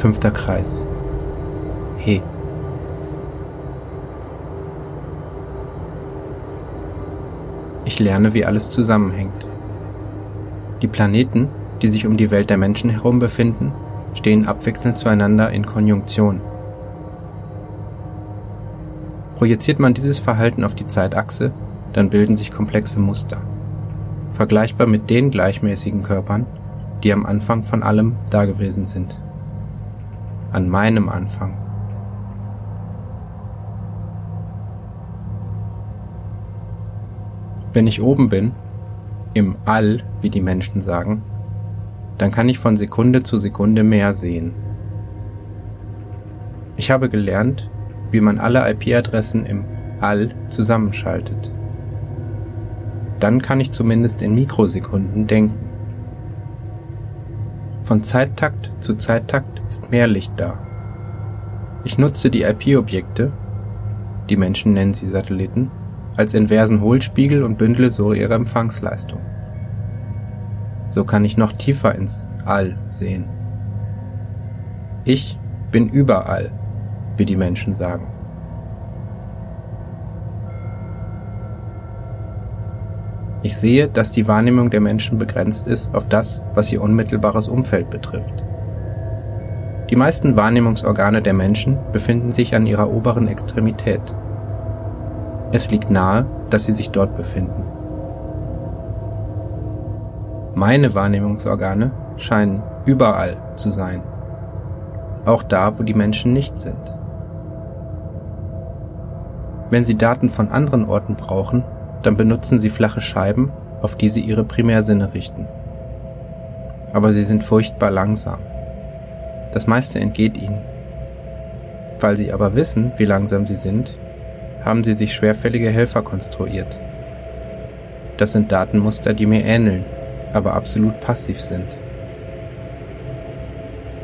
Fünfter Kreis. He. Ich lerne, wie alles zusammenhängt. Die Planeten, die sich um die Welt der Menschen herum befinden, stehen abwechselnd zueinander in Konjunktion. Projiziert man dieses Verhalten auf die Zeitachse, dann bilden sich komplexe Muster, vergleichbar mit den gleichmäßigen Körpern, die am Anfang von allem dagewesen sind. An meinem Anfang. Wenn ich oben bin, im All, wie die Menschen sagen, dann kann ich von Sekunde zu Sekunde mehr sehen. Ich habe gelernt, wie man alle IP-Adressen im All zusammenschaltet. Dann kann ich zumindest in Mikrosekunden denken. Von Zeittakt zu Zeittakt ist mehr Licht da. Ich nutze die IP-Objekte, die Menschen nennen sie Satelliten, als inversen Hohlspiegel und bündle so ihre Empfangsleistung. So kann ich noch tiefer ins All sehen. Ich bin überall, wie die Menschen sagen. Ich sehe, dass die Wahrnehmung der Menschen begrenzt ist auf das, was ihr unmittelbares Umfeld betrifft. Die meisten Wahrnehmungsorgane der Menschen befinden sich an ihrer oberen Extremität. Es liegt nahe, dass sie sich dort befinden. Meine Wahrnehmungsorgane scheinen überall zu sein, auch da, wo die Menschen nicht sind. Wenn sie Daten von anderen Orten brauchen, dann benutzen sie flache Scheiben, auf die sie ihre Primärsinne richten. Aber sie sind furchtbar langsam. Das meiste entgeht ihnen. Weil sie aber wissen, wie langsam sie sind, haben sie sich schwerfällige Helfer konstruiert. Das sind Datenmuster, die mir ähneln, aber absolut passiv sind.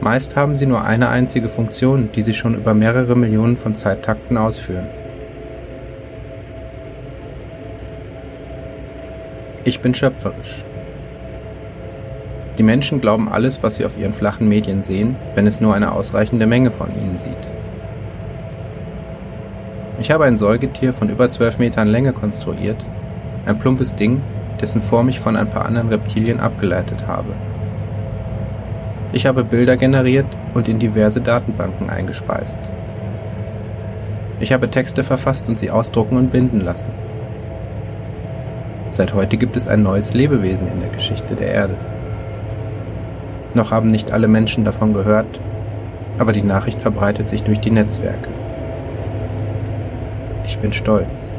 Meist haben sie nur eine einzige Funktion, die sie schon über mehrere Millionen von Zeittakten ausführen. Ich bin schöpferisch. Die Menschen glauben alles, was sie auf ihren flachen Medien sehen, wenn es nur eine ausreichende Menge von ihnen sieht. Ich habe ein Säugetier von über 12 Metern Länge konstruiert, ein plumpes Ding, dessen Form ich von ein paar anderen Reptilien abgeleitet habe. Ich habe Bilder generiert und in diverse Datenbanken eingespeist. Ich habe Texte verfasst und sie ausdrucken und binden lassen. Seit heute gibt es ein neues Lebewesen in der Geschichte der Erde. Noch haben nicht alle Menschen davon gehört, aber die Nachricht verbreitet sich durch die Netzwerke. Ich bin stolz.